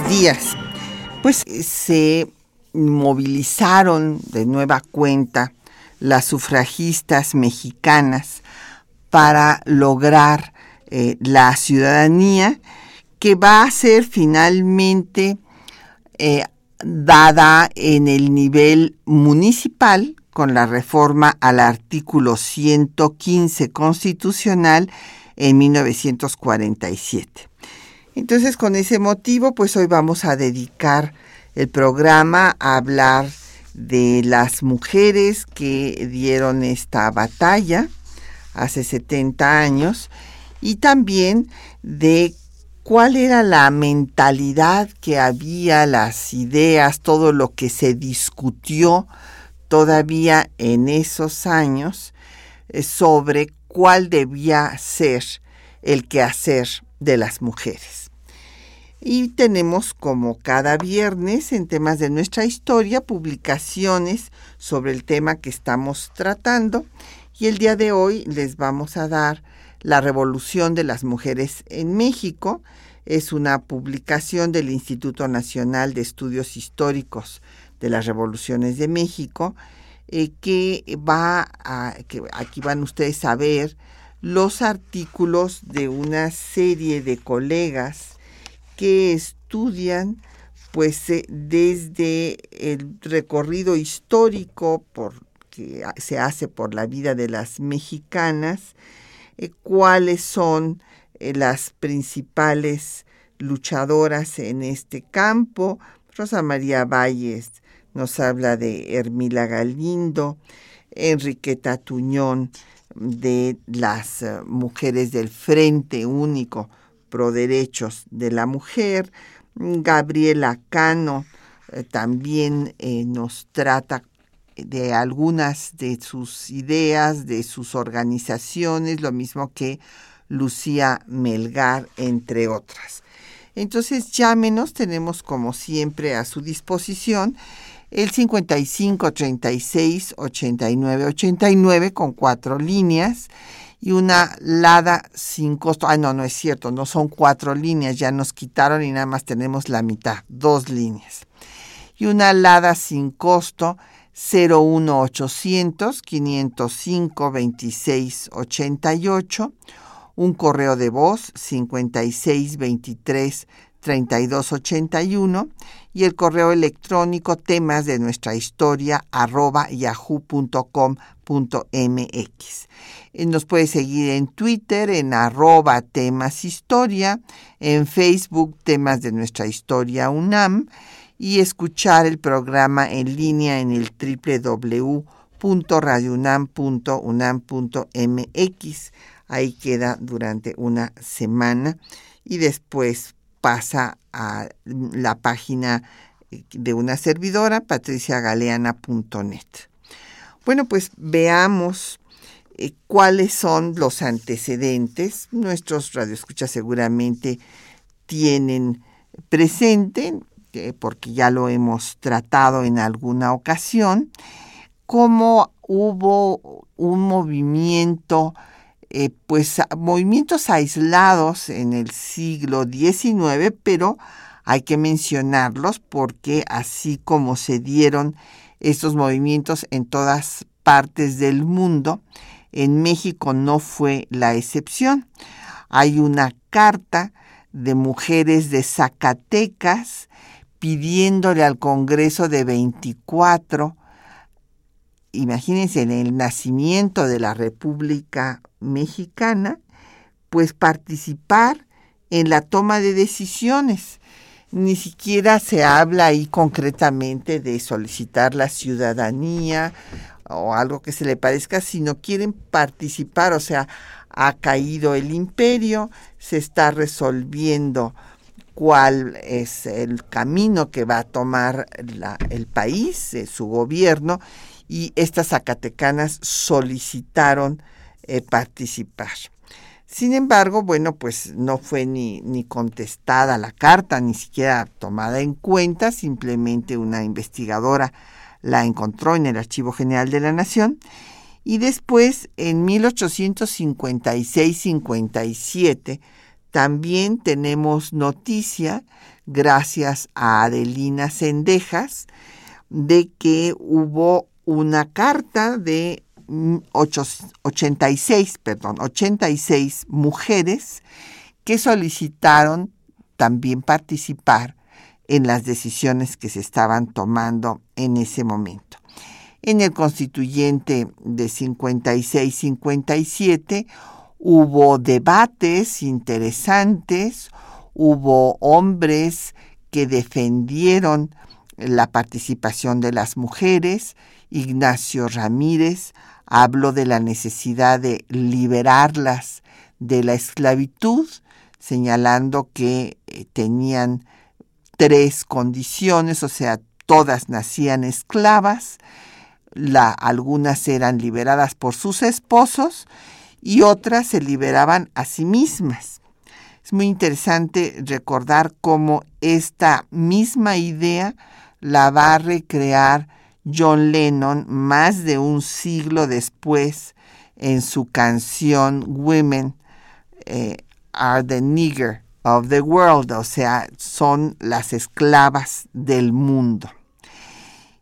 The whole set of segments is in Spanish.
Días. Pues eh, se movilizaron de nueva cuenta las sufragistas mexicanas para lograr eh, la ciudadanía que va a ser finalmente eh, dada en el nivel municipal con la reforma al artículo 115 constitucional en 1947. Entonces, con ese motivo, pues hoy vamos a dedicar el programa a hablar de las mujeres que dieron esta batalla hace 70 años y también de cuál era la mentalidad que había, las ideas, todo lo que se discutió todavía en esos años eh, sobre cuál debía ser el quehacer de las mujeres. Y tenemos como cada viernes en temas de nuestra historia publicaciones sobre el tema que estamos tratando y el día de hoy les vamos a dar la Revolución de las Mujeres en México. Es una publicación del Instituto Nacional de Estudios Históricos de las Revoluciones de México, eh, que va a, que aquí van ustedes a ver los artículos de una serie de colegas que estudian pues eh, desde el recorrido histórico por, que se hace por la vida de las mexicanas, eh, cuáles son eh, las principales luchadoras en este campo. Rosa María Valles nos habla de Hermila Galindo, Enriqueta Tuñón de las mujeres del Frente Único Pro Derechos de la Mujer, Gabriela Cano también nos trata de algunas de sus ideas, de sus organizaciones, lo mismo que Lucía Melgar, entre otras. Entonces llámenos, tenemos como siempre a su disposición el 55 36 89 89 con cuatro líneas y una LADA sin costo. Ah, no, no es cierto, no son cuatro líneas, ya nos quitaron y nada más tenemos la mitad, dos líneas. Y una LADA sin costo 01800 505 26 88, un correo de voz 56 23 32 81 y el correo electrónico temas de nuestra historia arroba yahoo.com.mx. Eh, nos puede seguir en Twitter en arroba temas historia, en Facebook temas de nuestra historia UNAM y escuchar el programa en línea en el www.radiounam.unam.mx. Ahí queda durante una semana y después pasa a la página de una servidora, patriciagaleana.net. Bueno, pues veamos eh, cuáles son los antecedentes. Nuestros radioescuchas seguramente tienen presente porque ya lo hemos tratado en alguna ocasión, cómo hubo un movimiento, eh, pues movimientos aislados en el siglo XIX, pero hay que mencionarlos porque así como se dieron estos movimientos en todas partes del mundo, en México no fue la excepción. Hay una carta de mujeres de Zacatecas pidiéndole al Congreso de 24, imagínense en el nacimiento de la República Mexicana, pues participar en la toma de decisiones. Ni siquiera se habla ahí concretamente de solicitar la ciudadanía o algo que se le parezca, sino quieren participar, o sea, ha caído el imperio, se está resolviendo cuál es el camino que va a tomar el país, eh, su gobierno, y estas zacatecanas solicitaron eh, participar. Sin embargo, bueno, pues no fue ni, ni contestada la carta, ni siquiera tomada en cuenta, simplemente una investigadora la encontró en el Archivo General de la Nación y después en 1856-57 también tenemos noticia, gracias a Adelina Sendejas, de que hubo una carta de 86, perdón, 86 mujeres que solicitaron también participar en las decisiones que se estaban tomando en ese momento. En el constituyente de 56-57 hubo debates interesantes, hubo hombres que defendieron la participación de las mujeres, Ignacio Ramírez habló de la necesidad de liberarlas de la esclavitud, señalando que eh, tenían tres condiciones, o sea, todas nacían esclavas, la, algunas eran liberadas por sus esposos y otras se liberaban a sí mismas. Es muy interesante recordar cómo esta misma idea la va a recrear John Lennon más de un siglo después en su canción Women eh, are the nigger of the world, o sea, son las esclavas del mundo.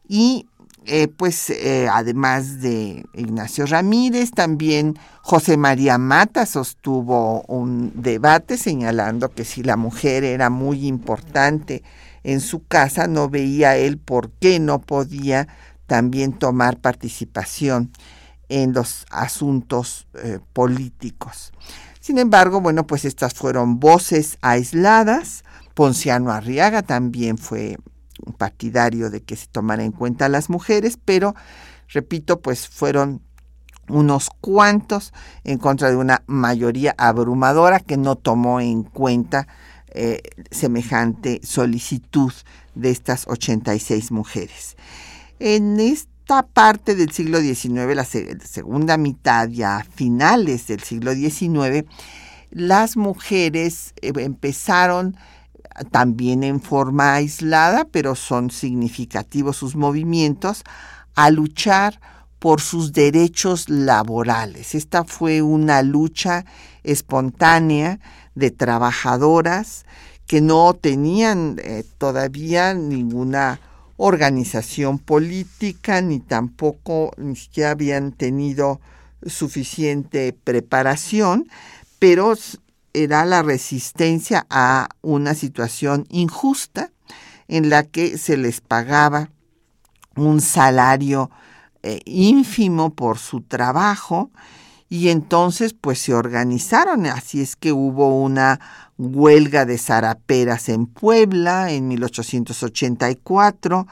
Y eh, pues eh, además de Ignacio Ramírez, también José María Mata sostuvo un debate señalando que si la mujer era muy importante en su casa, no veía él por qué no podía también tomar participación en los asuntos eh, políticos. Sin embargo, bueno, pues estas fueron voces aisladas. Ponciano Arriaga también fue un partidario de que se tomara en cuenta a las mujeres, pero, repito, pues fueron unos cuantos en contra de una mayoría abrumadora que no tomó en cuenta eh, semejante solicitud de estas 86 mujeres. En parte del siglo XIX, la segunda mitad, ya finales del siglo XIX, las mujeres eh, empezaron también en forma aislada, pero son significativos sus movimientos, a luchar por sus derechos laborales. Esta fue una lucha espontánea de trabajadoras que no tenían eh, todavía ninguna organización política ni tampoco ni siquiera habían tenido suficiente preparación, pero era la resistencia a una situación injusta en la que se les pagaba un salario eh, ínfimo por su trabajo y entonces pues se organizaron, así es que hubo una huelga de zaraperas en Puebla en 1884,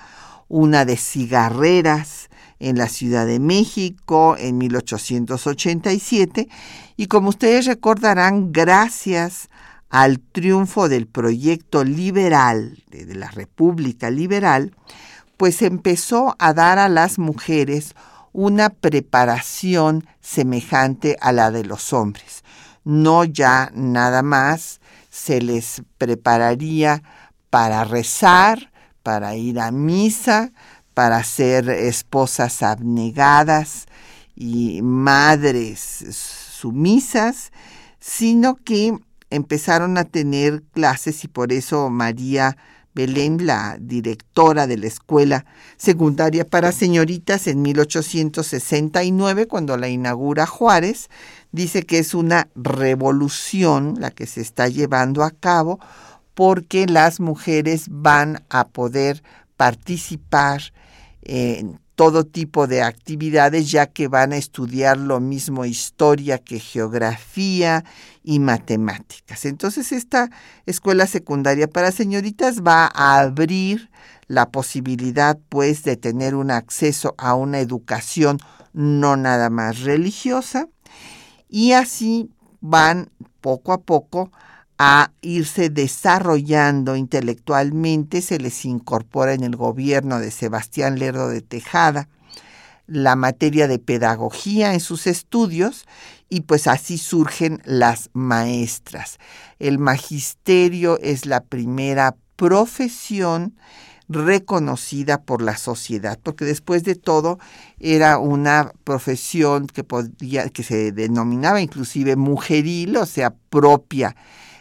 una de cigarreras en la Ciudad de México en 1887 y como ustedes recordarán, gracias al triunfo del proyecto liberal, de la República Liberal, pues empezó a dar a las mujeres una preparación semejante a la de los hombres. No ya nada más se les prepararía para rezar, para ir a misa, para ser esposas abnegadas y madres sumisas, sino que empezaron a tener clases y por eso María Belén, la directora de la escuela secundaria para señoritas en 1869, cuando la inaugura Juárez, dice que es una revolución la que se está llevando a cabo porque las mujeres van a poder participar en todo tipo de actividades, ya que van a estudiar lo mismo historia que geografía y matemáticas. Entonces, esta escuela secundaria para señoritas va a abrir la posibilidad, pues, de tener un acceso a una educación no nada más religiosa y así van poco a poco a irse desarrollando intelectualmente, se les incorpora en el gobierno de Sebastián Lerdo de Tejada la materia de pedagogía en sus estudios y pues así surgen las maestras. El magisterio es la primera profesión reconocida por la sociedad, porque después de todo era una profesión que podía, que se denominaba inclusive mujeril, o sea, propia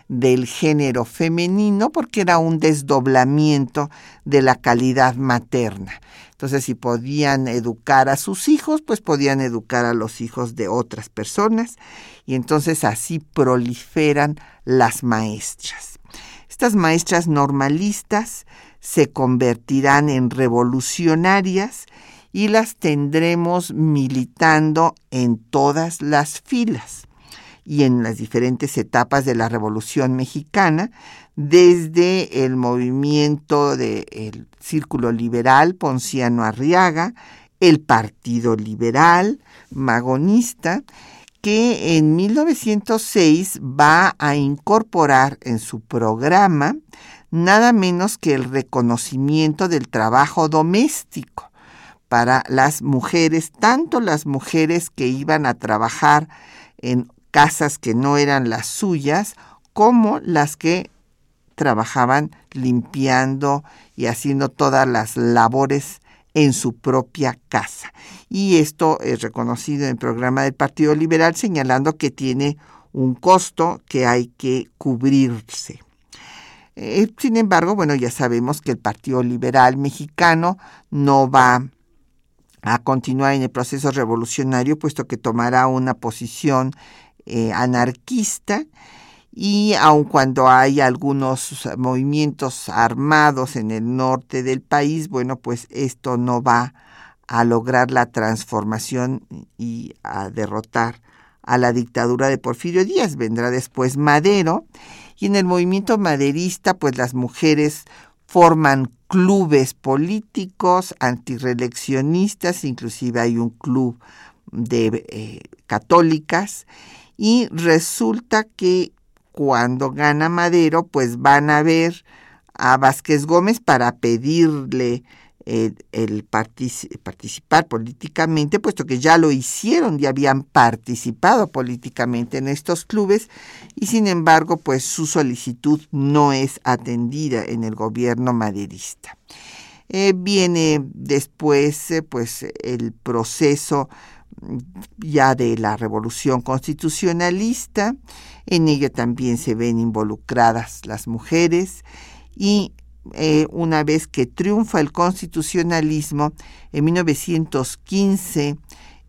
del género femenino, porque era un desdoblamiento de la calidad materna. Entonces, si podían educar a sus hijos, pues podían educar a los hijos de otras personas, y entonces así proliferan las maestras. Estas maestras normalistas se convertirán en revolucionarias y las tendremos militando en todas las filas y en las diferentes etapas de la Revolución Mexicana, desde el movimiento del Círculo Liberal Ponciano Arriaga, el Partido Liberal Magonista, que en 1906 va a incorporar en su programa nada menos que el reconocimiento del trabajo doméstico para las mujeres, tanto las mujeres que iban a trabajar en casas que no eran las suyas, como las que trabajaban limpiando y haciendo todas las labores en su propia casa. Y esto es reconocido en el programa del Partido Liberal señalando que tiene un costo que hay que cubrirse. Eh, sin embargo, bueno, ya sabemos que el Partido Liberal Mexicano no va a continuar en el proceso revolucionario, puesto que tomará una posición eh, anarquista y aun cuando hay algunos movimientos armados en el norte del país, bueno, pues esto no va a lograr la transformación y a derrotar a la dictadura de Porfirio Díaz. Vendrá después Madero y en el movimiento maderista, pues las mujeres forman clubes políticos antireleccionistas, inclusive hay un club de eh, católicas, y resulta que cuando gana Madero, pues van a ver a Vázquez Gómez para pedirle el, participar políticamente, puesto que ya lo hicieron, ya habían participado políticamente en estos clubes y sin embargo, pues su solicitud no es atendida en el gobierno maderista. Eh, viene después, eh, pues, el proceso ya de la revolución constitucionalista, en ello también se ven involucradas las mujeres y eh, una vez que triunfa el constitucionalismo en 1915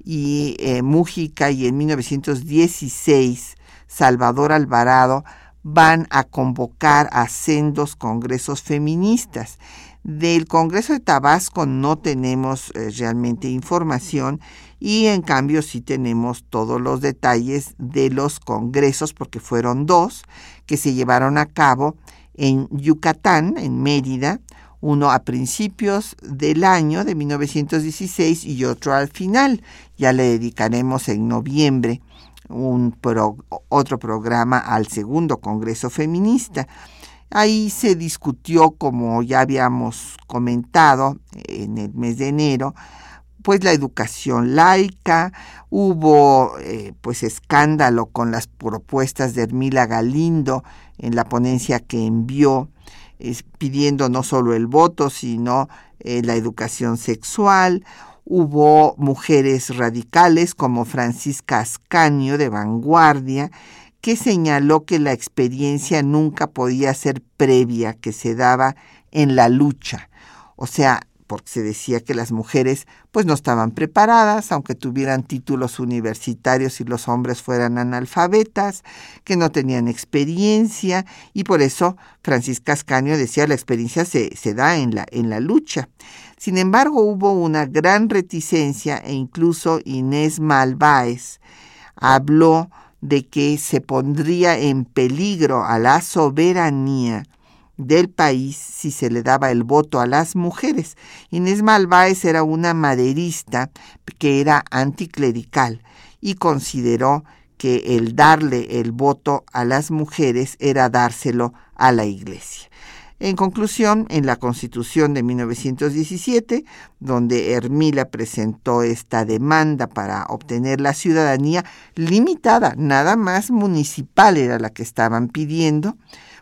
y eh, Mújica y en 1916 Salvador Alvarado van a convocar a sendos congresos feministas. Del Congreso de Tabasco no tenemos eh, realmente información y en cambio sí tenemos todos los detalles de los congresos, porque fueron dos que se llevaron a cabo en Yucatán, en Mérida, uno a principios del año de 1916 y otro al final. Ya le dedicaremos en noviembre un otro programa al segundo Congreso Feminista. Ahí se discutió, como ya habíamos comentado en el mes de enero, pues la educación laica, hubo eh, pues escándalo con las propuestas de Hermila Galindo en la ponencia que envió pidiendo no solo el voto, sino eh, la educación sexual. Hubo mujeres radicales como Francisca Ascanio de Vanguardia, que señaló que la experiencia nunca podía ser previa, que se daba en la lucha. O sea, porque se decía que las mujeres pues no estaban preparadas, aunque tuvieran títulos universitarios y los hombres fueran analfabetas, que no tenían experiencia y por eso Francisca Ascanio decía la experiencia se, se da en la, en la lucha. Sin embargo, hubo una gran reticencia e incluso Inés Malváez habló de que se pondría en peligro a la soberanía del país si se le daba el voto a las mujeres. Inés Malváez era una maderista que era anticlerical y consideró que el darle el voto a las mujeres era dárselo a la Iglesia. En conclusión, en la Constitución de 1917, donde Hermila presentó esta demanda para obtener la ciudadanía limitada, nada más municipal era la que estaban pidiendo,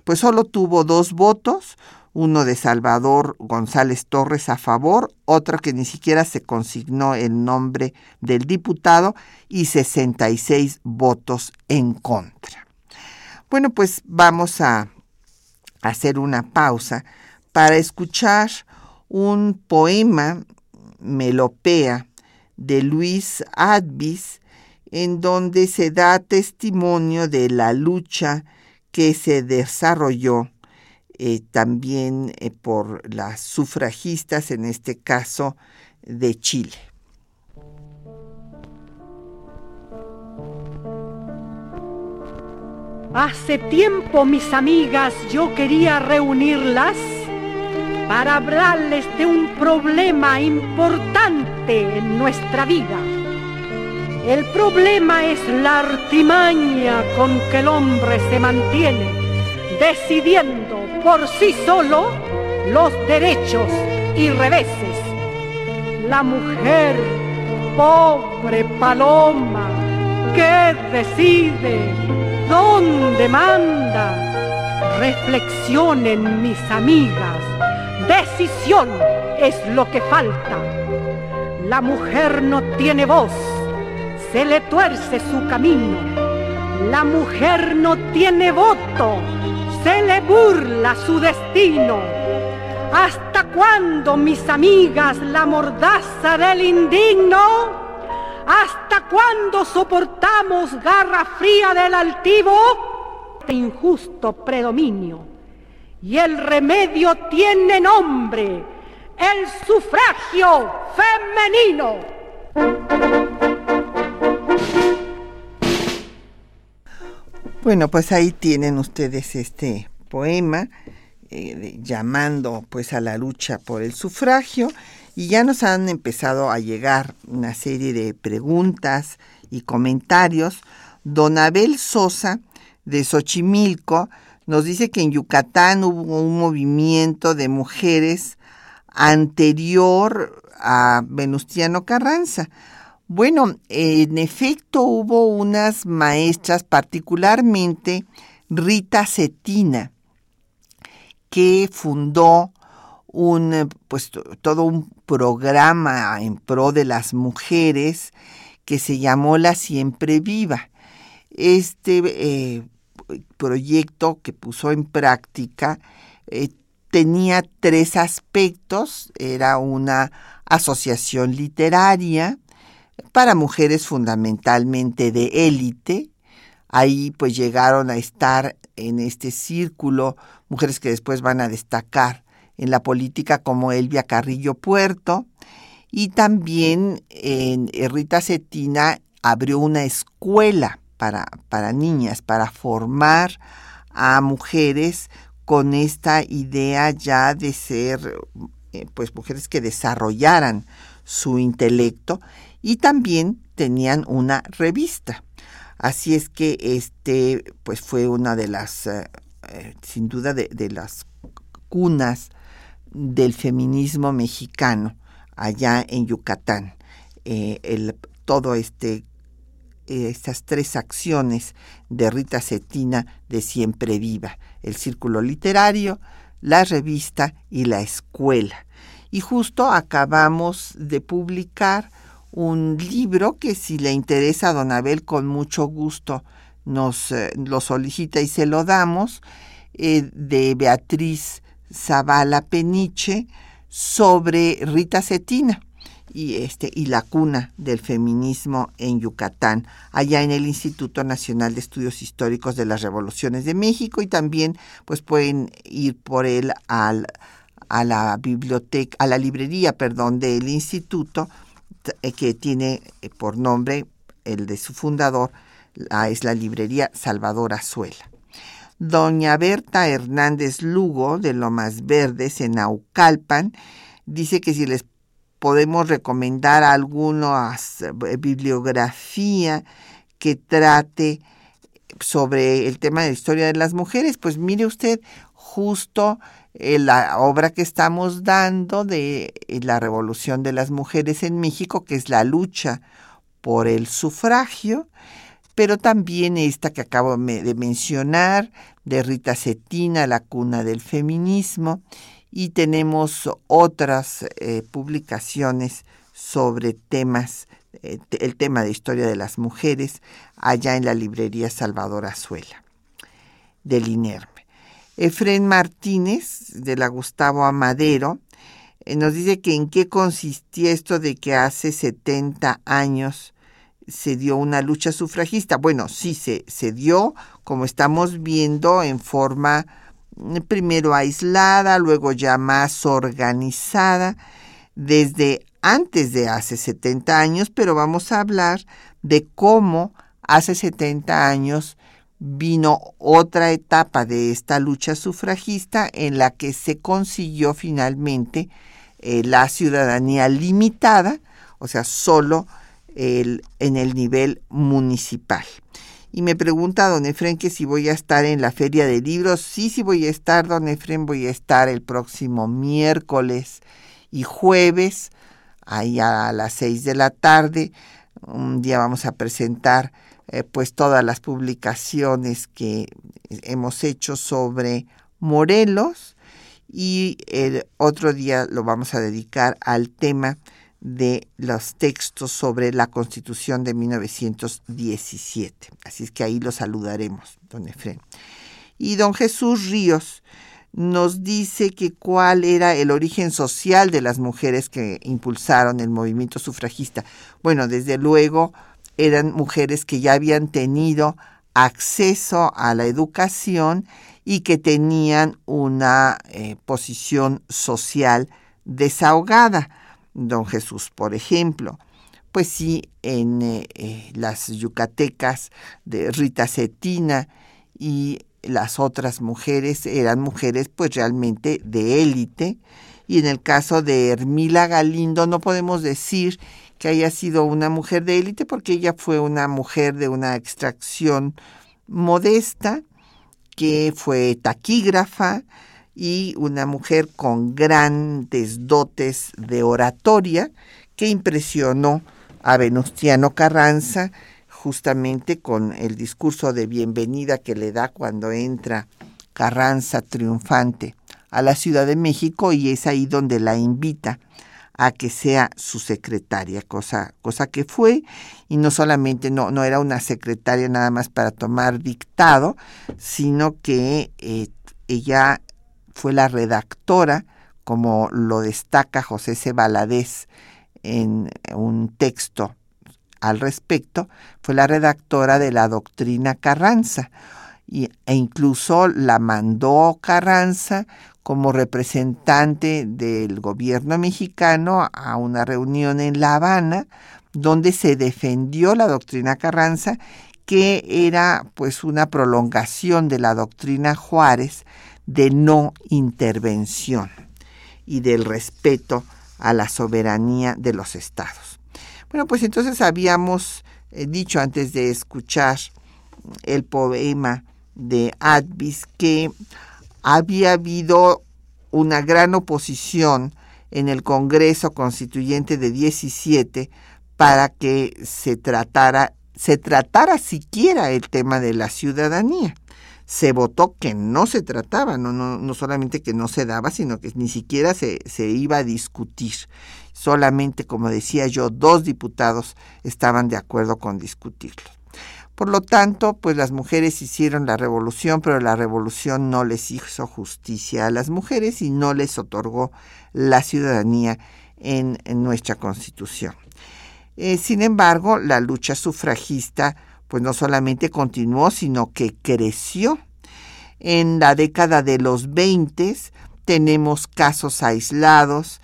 pues solo tuvo dos votos, uno de Salvador González Torres a favor, otro que ni siquiera se consignó el nombre del diputado y 66 votos en contra. Bueno, pues vamos a hacer una pausa para escuchar un poema melopea de Luis Advis en donde se da testimonio de la lucha que se desarrolló eh, también eh, por las sufragistas, en este caso de Chile. Hace tiempo, mis amigas, yo quería reunirlas para hablarles de un problema importante en nuestra vida. El problema es la artimaña con que el hombre se mantiene, decidiendo por sí solo los derechos y reveses. La mujer, pobre paloma, que decide ¿Dónde manda? Reflexionen mis amigas. Decisión es lo que falta. La mujer no tiene voz, se le tuerce su camino. La mujer no tiene voto, se le burla su destino. ¿Hasta cuándo, mis amigas, la mordaza del indigno? ¿Hasta cuándo soportamos garra fría del altivo? Este injusto predominio. Y el remedio tiene nombre, el sufragio femenino. Bueno, pues ahí tienen ustedes este poema eh, llamando pues a la lucha por el sufragio y ya nos han empezado a llegar una serie de preguntas y comentarios. Don Abel Sosa de Xochimilco nos dice que en Yucatán hubo un movimiento de mujeres anterior a Venustiano Carranza. Bueno, en efecto hubo unas maestras, particularmente Rita Cetina, que fundó un, pues, todo un programa en pro de las mujeres que se llamó La Siempre Viva. Este eh, proyecto que puso en práctica eh, tenía tres aspectos. Era una asociación literaria para mujeres fundamentalmente de élite. Ahí pues llegaron a estar en este círculo mujeres que después van a destacar en la política como Elvia Carrillo Puerto y también en Rita Cetina abrió una escuela para, para niñas, para formar a mujeres con esta idea ya de ser eh, pues mujeres que desarrollaran su intelecto y también tenían una revista. Así es que este pues fue una de las eh, eh, sin duda de, de las cunas del feminismo mexicano allá en Yucatán. Eh, el, todo este eh, estas tres acciones de Rita Cetina de Siempre Viva, el círculo literario, la revista y la escuela. Y justo acabamos de publicar un libro que si le interesa a Don Abel con mucho gusto nos eh, lo solicita y se lo damos, de Beatriz Zavala Peniche sobre Rita Cetina y este y la cuna del feminismo en Yucatán, allá en el Instituto Nacional de Estudios Históricos de las Revoluciones de México y también pues pueden ir por él al, a la biblioteca, a la librería, perdón, del instituto eh, que tiene eh, por nombre el de su fundador, es la librería Salvador Azuela. Doña Berta Hernández Lugo, de Lomas Verdes, en Naucalpan, dice que si les podemos recomendar alguna eh, bibliografía que trate sobre el tema de la historia de las mujeres. Pues mire usted, justo eh, la obra que estamos dando de eh, la revolución de las mujeres en México, que es la lucha por el sufragio, pero también esta que acabo de mencionar, de Rita Cetina, La cuna del feminismo, y tenemos otras eh, publicaciones sobre temas, el tema de historia de las mujeres, allá en la librería Salvador Azuela, del INERM. Efren Martínez, de la Gustavo Amadero, eh, nos dice que en qué consistía esto de que hace 70 años se dio una lucha sufragista. Bueno, sí, se, se dio, como estamos viendo, en forma mm, primero aislada, luego ya más organizada, desde antes de hace 70 años, pero vamos a hablar de cómo hace 70 años vino otra etapa de esta lucha sufragista en la que se consiguió finalmente eh, la ciudadanía limitada, o sea, solo en el nivel municipal. Y me pregunta don Efren que si voy a estar en la feria de libros. Sí, sí voy a estar, don Efren, voy a estar el próximo miércoles y jueves, ahí a las seis de la tarde. Un día vamos a presentar eh, pues todas las publicaciones que hemos hecho sobre Morelos y el otro día lo vamos a dedicar al tema de los textos sobre la Constitución de 1917. Así es que ahí lo saludaremos, don Efren. Y don Jesús Ríos nos dice que cuál era el origen social de las mujeres que impulsaron el movimiento sufragista. Bueno, desde luego eran mujeres que ya habían tenido acceso a la educación y que tenían una eh, posición social desahogada. Don Jesús, por ejemplo, pues sí, en eh, eh, las yucatecas de Rita Cetina y las otras mujeres eran mujeres pues realmente de élite. Y en el caso de Hermila Galindo no podemos decir que haya sido una mujer de élite, porque ella fue una mujer de una extracción modesta, que fue taquígrafa y una mujer con grandes dotes de oratoria que impresionó a Venustiano Carranza justamente con el discurso de bienvenida que le da cuando entra Carranza triunfante a la Ciudad de México y es ahí donde la invita a que sea su secretaria, cosa, cosa que fue, y no solamente no, no era una secretaria nada más para tomar dictado, sino que eh, ella fue la redactora, como lo destaca José C. Valadez en un texto al respecto, fue la redactora de la doctrina Carranza, y, e incluso la mandó Carranza como representante del gobierno mexicano a una reunión en La Habana donde se defendió la doctrina Carranza que era pues una prolongación de la doctrina Juárez de no intervención y del respeto a la soberanía de los estados. Bueno, pues entonces habíamos eh, dicho antes de escuchar el poema de Advis que había habido una gran oposición en el Congreso Constituyente de 17 para que se tratara, se tratara siquiera el tema de la ciudadanía. Se votó que no se trataba, no, no, no solamente que no se daba, sino que ni siquiera se, se iba a discutir. Solamente, como decía yo, dos diputados estaban de acuerdo con discutirlo. Por lo tanto, pues las mujeres hicieron la revolución, pero la revolución no les hizo justicia a las mujeres y no les otorgó la ciudadanía en, nuestra constitución. Eh, sin embargo, la lucha sufragista pues no solamente continuó, sino que creció. En la década de los 20 tenemos casos aislados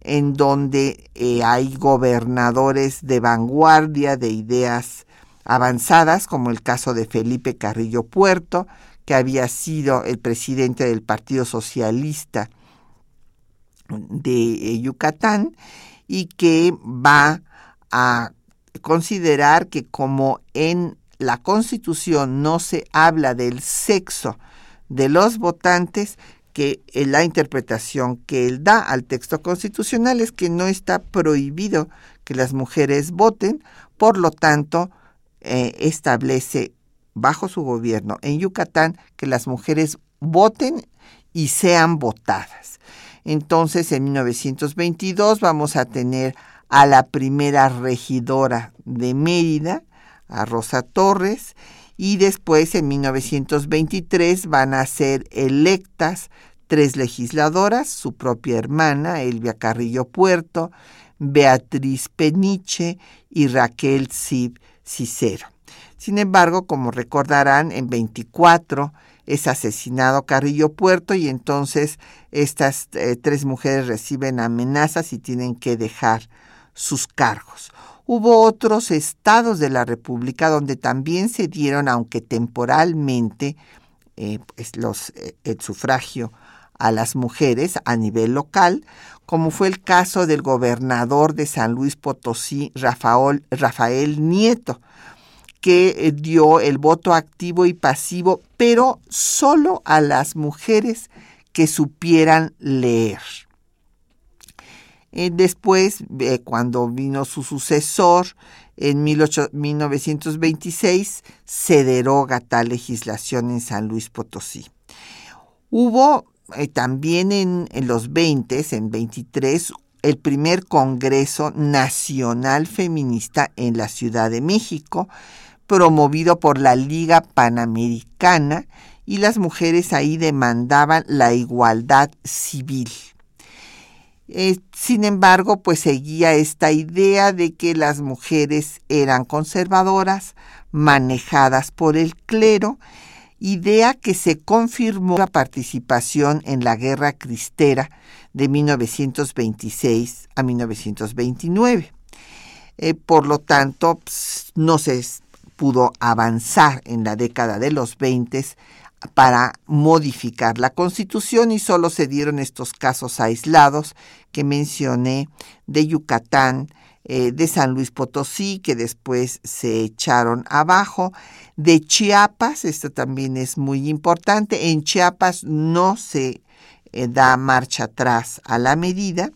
en donde eh, hay gobernadores de vanguardia de ideas avanzadas, como el caso de Felipe Carrillo Puerto, que había sido el presidente del Partido Socialista de eh, Yucatán y que va a considerar que como en la Constitución no se habla del sexo de los votantes, que la interpretación que él da al texto constitucional es que no está prohibido que las mujeres voten, por lo tanto, eh, establece bajo su gobierno en Yucatán que las mujeres voten y sean votadas. Entonces, en 1922 vamos a tener a la primera regidora de Mérida, a Rosa Torres, y después en 1923 van a ser electas tres legisladoras, su propia hermana, Elvia Carrillo Puerto, Beatriz Peniche y Raquel Cib Cicero. Sin embargo, como recordarán, en 24 es asesinado Carrillo Puerto y entonces estas eh, tres mujeres reciben amenazas y tienen que dejar sus cargos. Hubo otros estados de la República donde también se dieron, aunque temporalmente, eh, pues los, eh, el sufragio a las mujeres a nivel local, como fue el caso del gobernador de San Luis Potosí, Rafael, Rafael Nieto, que eh, dio el voto activo y pasivo, pero solo a las mujeres que supieran leer. Eh, después, eh, cuando vino su sucesor, en 1926, se deroga tal legislación en San Luis Potosí. Hubo eh, también en, en, los 20, en 23, el primer Congreso Nacional Feminista en la Ciudad de México, promovido por la Liga Panamericana, y las mujeres ahí demandaban la igualdad civil. Eh, sin embargo, pues seguía esta idea de que las mujeres eran conservadoras, manejadas por el clero, idea que se confirmó la participación en la Guerra Cristera de 1926 a 1929. Eh, por lo tanto, no se pudo avanzar en la década de los 20 para modificar la constitución y solo se dieron estos casos aislados que mencioné de Yucatán, eh, de San Luis Potosí, que después se echaron abajo, de Chiapas, esto también es muy importante, en Chiapas no se eh, da marcha atrás a la medida,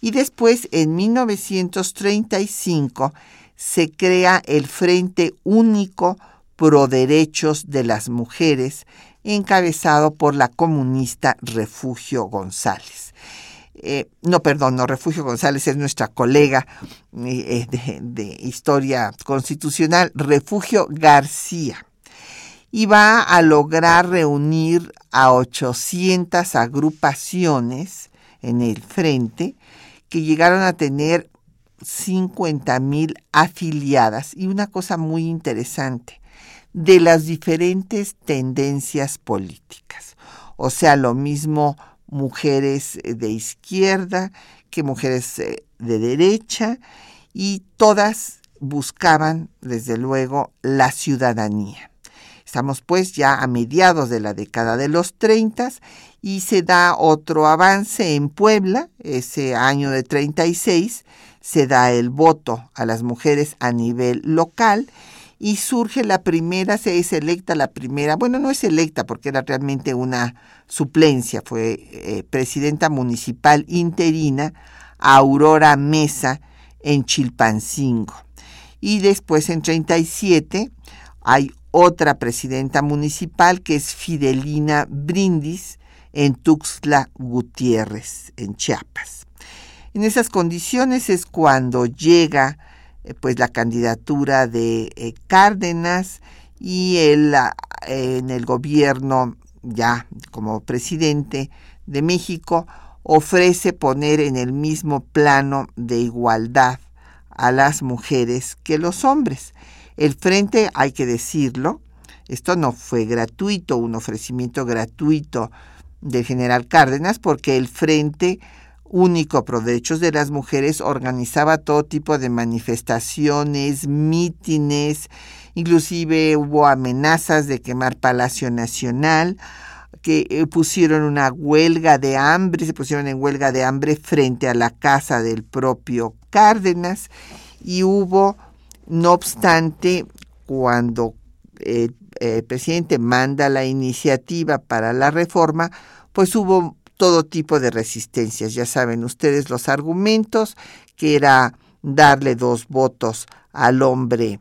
y después en 1935 se crea el Frente Único pro derechos de las mujeres, encabezado por la comunista Refugio González. Eh, no, perdón, no, Refugio González es nuestra colega eh, de, de, historia constitucional, Refugio García, y va a lograr reunir a 800 agrupaciones en el frente que llegaron a tener 50 mil afiliadas. Y una cosa muy interesante, de las diferentes tendencias políticas. O sea, lo mismo mujeres eh, de izquierda que mujeres eh, de derecha y todas buscaban, desde luego, la ciudadanía. Estamos pues ya a mediados de la década de los 30 y se da otro avance en Puebla, ese año de 36, se da el voto a las mujeres a nivel local y surge la primera, se es electa la primera, bueno, no es electa porque era realmente una suplencia, fue eh, presidenta municipal interina Aurora Mesa en Chilpancingo. Y después en 37 hay otra presidenta municipal que es Fidelina Brindis en Tuxtla Gutiérrez, en Chiapas. En esas condiciones es cuando llega pues la candidatura de eh, Cárdenas y él en el gobierno ya como presidente de México ofrece poner en el mismo plano de igualdad a las mujeres que los hombres. El frente, hay que decirlo, esto no fue gratuito, un ofrecimiento gratuito del general Cárdenas, porque el frente único pro derechos de las mujeres organizaba todo tipo de manifestaciones, mítines, inclusive hubo amenazas de quemar Palacio Nacional, que eh, pusieron una huelga de hambre, se pusieron en huelga de hambre frente a la casa del propio Cárdenas y hubo No obstante, cuando eh, el presidente manda la iniciativa para la reforma, pues hubo todo tipo de resistencias. Ya saben ustedes los argumentos, que era darle dos votos al hombre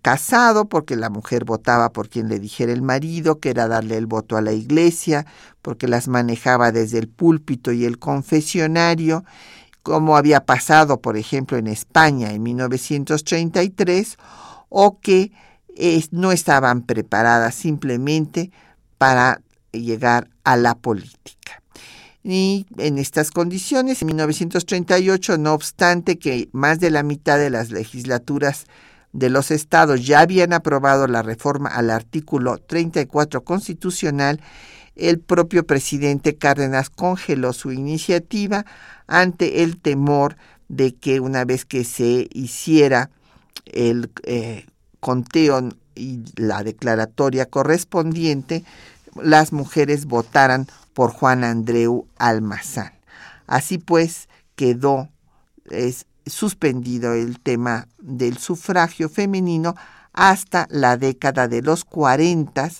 casado, porque la mujer votaba por quien le dijera el marido, que era darle el voto a la iglesia, porque las manejaba desde el púlpito y el confesionario, como había pasado, por ejemplo, en España en 1933, o que no estaban preparadas simplemente para llegar a la política. Y en estas condiciones, en 1938, no obstante que más de la mitad de las legislaturas de los estados ya habían aprobado la reforma al artículo 34 constitucional, el propio presidente Cárdenas congeló su iniciativa ante el temor de que una vez que se hiciera el eh, conteo y la declaratoria correspondiente, las mujeres votaran por Juan Andreu Almazán. Así pues, quedó suspendido el tema del sufragio femenino hasta la década de los 40,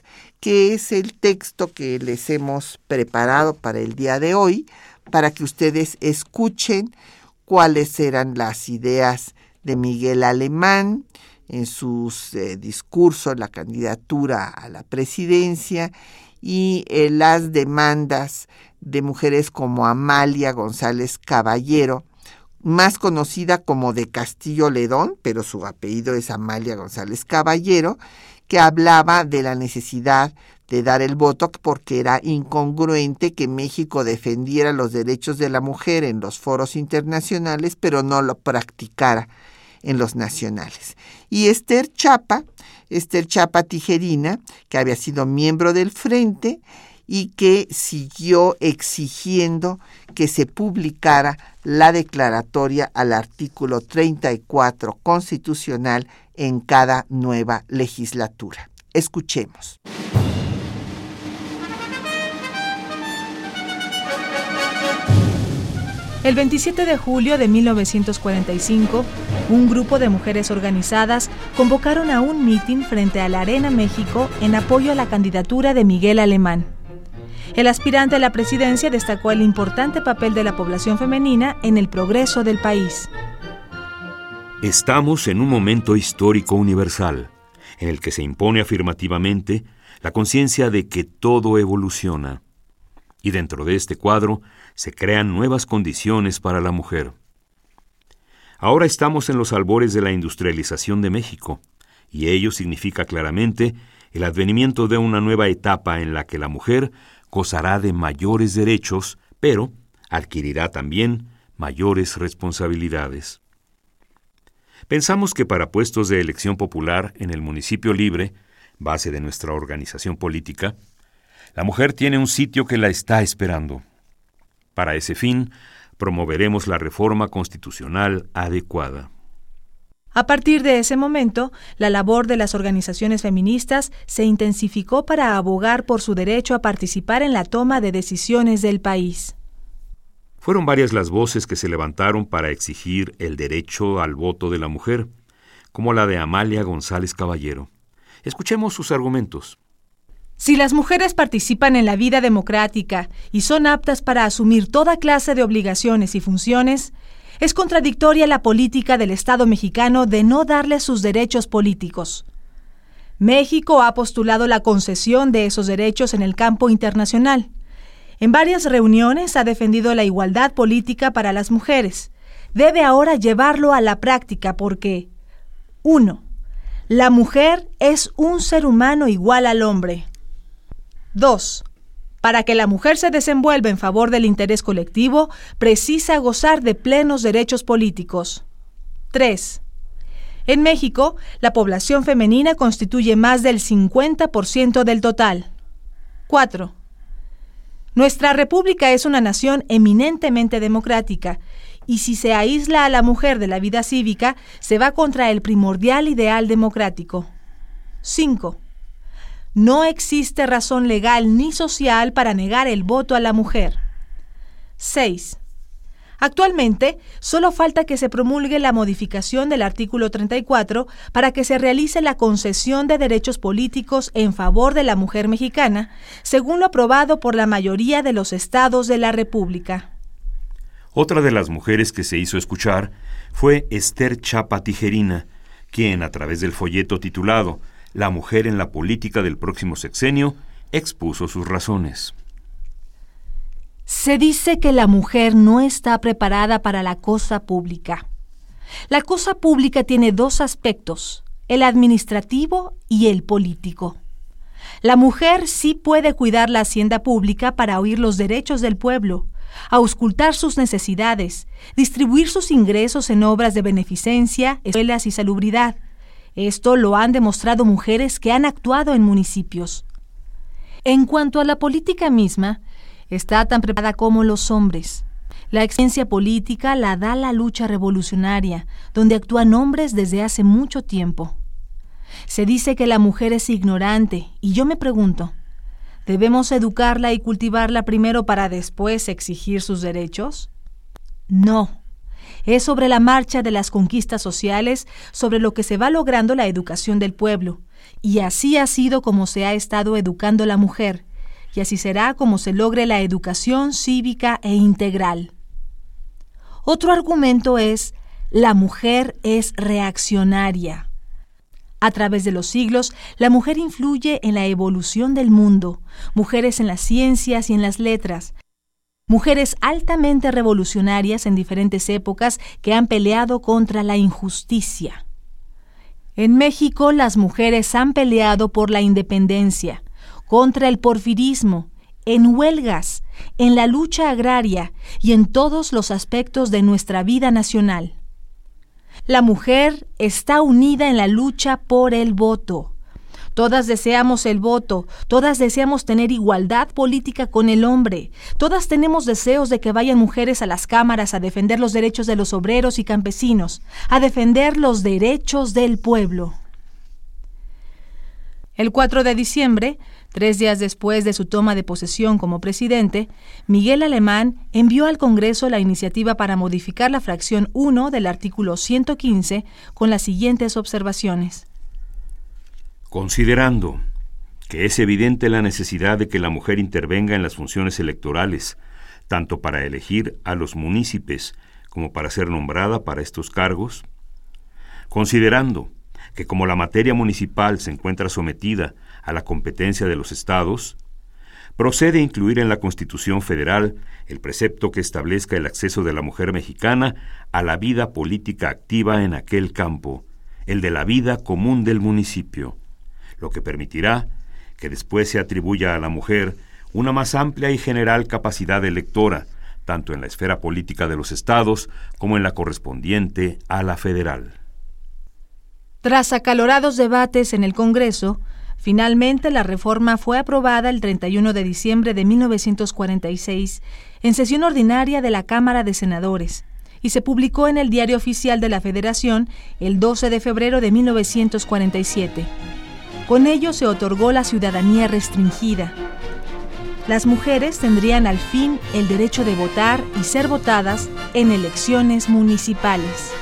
que es el texto que les hemos preparado para el día de hoy, para que ustedes escuchen cuáles eran las ideas de Miguel Alemán en sus eh, discursos, la candidatura a la presidencia y eh, las demandas de mujeres como Amalia González Caballero, más conocida como de Castillo Ledón, pero su apellido es Amalia González Caballero, que hablaba de la necesidad de dar el voto porque era incongruente que México defendiera los derechos de la mujer en los foros internacionales, pero no lo practicara en los nacionales. Y Esther Chapa, Esther Chapa Tijerina, que había sido miembro del Frente y que siguió exigiendo que se publicara la declaratoria al artículo 34 constitucional en cada nueva legislatura. Escuchemos. El 27 de julio de 1945, un grupo de mujeres organizadas convocaron a un mitin frente a la Arena México en apoyo a la candidatura de Miguel Alemán. El aspirante a la presidencia destacó el importante papel de la población femenina en el progreso del país. Estamos en un momento histórico universal, en el que se impone afirmativamente la conciencia de que todo evoluciona. Y dentro de este cuadro se crean nuevas condiciones para la mujer. Ahora estamos en los albores de la industrialización de México, y ello significa claramente el advenimiento de una nueva etapa en la que la mujer gozará de mayores derechos, pero adquirirá también mayores responsabilidades. Pensamos que para puestos de elección popular en el municipio libre, base de nuestra organización política, la mujer tiene un sitio que la está esperando. Para ese fin, promoveremos la reforma constitucional adecuada. A partir de ese momento, la labor de las organizaciones feministas se intensificó para abogar por su derecho a participar en la toma de decisiones del país. Fueron varias las voces que se levantaron para exigir el derecho al voto de la mujer, como la de Amalia González Caballero. Escuchemos sus argumentos. Si las mujeres participan en la vida democrática y son aptas para asumir toda clase de obligaciones y funciones, es contradictoria la política del Estado mexicano de no darle sus derechos políticos. México ha postulado la concesión de esos derechos en el campo internacional. En varias reuniones ha defendido la igualdad política para las mujeres. Debe ahora llevarlo a la práctica porque 1. La mujer es un ser humano igual al hombre. 2. Para que la mujer se desenvuelva en favor del interés colectivo, precisa gozar de plenos derechos políticos. 3. En México, la población femenina constituye más del 50% del total. 4. Nuestra república es una nación eminentemente democrática, y si se aísla a la mujer de la vida cívica, se va contra el primordial ideal democrático. 5. No existe razón legal ni social para negar el voto a la mujer. 6. Actualmente, solo falta que se promulgue la modificación del artículo 34 para que se realice la concesión de derechos políticos en favor de la mujer mexicana, según lo aprobado por la mayoría de los estados de la República. Otra de las mujeres que se hizo escuchar fue Esther Chapa Tijerina, quien, a través del folleto titulado La mujer en la política del próximo sexenio, expuso sus razones. Se dice que la mujer no está preparada para la cosa pública. La cosa pública tiene dos aspectos, el administrativo y el político. La mujer sí puede cuidar la hacienda pública para oír los derechos del pueblo, auscultar sus necesidades, distribuir sus ingresos en obras de beneficencia, escuelas y salubridad. Esto lo han demostrado mujeres que han actuado en municipios. En cuanto a la política misma, está tan preparada como los hombres. La experiencia política la da la lucha revolucionaria, donde actúan hombres desde hace mucho tiempo. Se dice que la mujer es ignorante, y yo me pregunto, ¿debemos educarla y cultivarla primero para después exigir sus derechos? No. Es sobre la marcha de las conquistas sociales, sobre lo que se va logrando la educación del pueblo, y así ha sido como se ha estado educando la mujer, y así será como se logre la educación cívica e integral. Otro argumento es, la mujer es reaccionaria. A través de los siglos, la mujer influye en la evolución del mundo, mujeres en las ciencias y en las letras, mujeres altamente revolucionarias en diferentes épocas que han peleado contra la injusticia. En México las mujeres han peleado por la independencia, contra el porfirismo, en huelgas, en la lucha agraria y en todos los aspectos de nuestra vida nacional. La mujer está unida en la lucha por el voto. Todas deseamos el voto, todas deseamos tener igualdad política con el hombre, todas tenemos deseos de que vayan mujeres a las cámaras a defender los derechos de los obreros y campesinos, a defender los derechos del pueblo. El 4 de diciembre, tres días después de su toma de posesión como presidente, Miguel Alemán envió al Congreso la iniciativa para modificar la fracción 1 del artículo 115 con las siguientes observaciones. Considerando que es evidente la necesidad de que la mujer intervenga en las funciones electorales, tanto para elegir a los municipios como para ser nombrada para estos cargos, considerando que como la materia municipal se encuentra sometida a la competencia de los estados, procede incluir en la Constitución Federal el precepto que establezca el acceso de la mujer mexicana a la vida política activa en aquel campo, el de la vida común del municipio, lo que permitirá que después se atribuya a la mujer una más amplia y general capacidad electora, tanto en la esfera política de los estados como en la correspondiente a la federal. Tras acalorados debates en el Congreso, finalmente la reforma fue aprobada el 31 de diciembre de 1946 en sesión ordinaria de la Cámara de Senadores y se publicó en el Diario Oficial de la Federación el 12 de febrero de 1947. Con ello se otorgó la ciudadanía restringida. Las mujeres tendrían al fin el derecho de votar y ser votadas en elecciones municipales.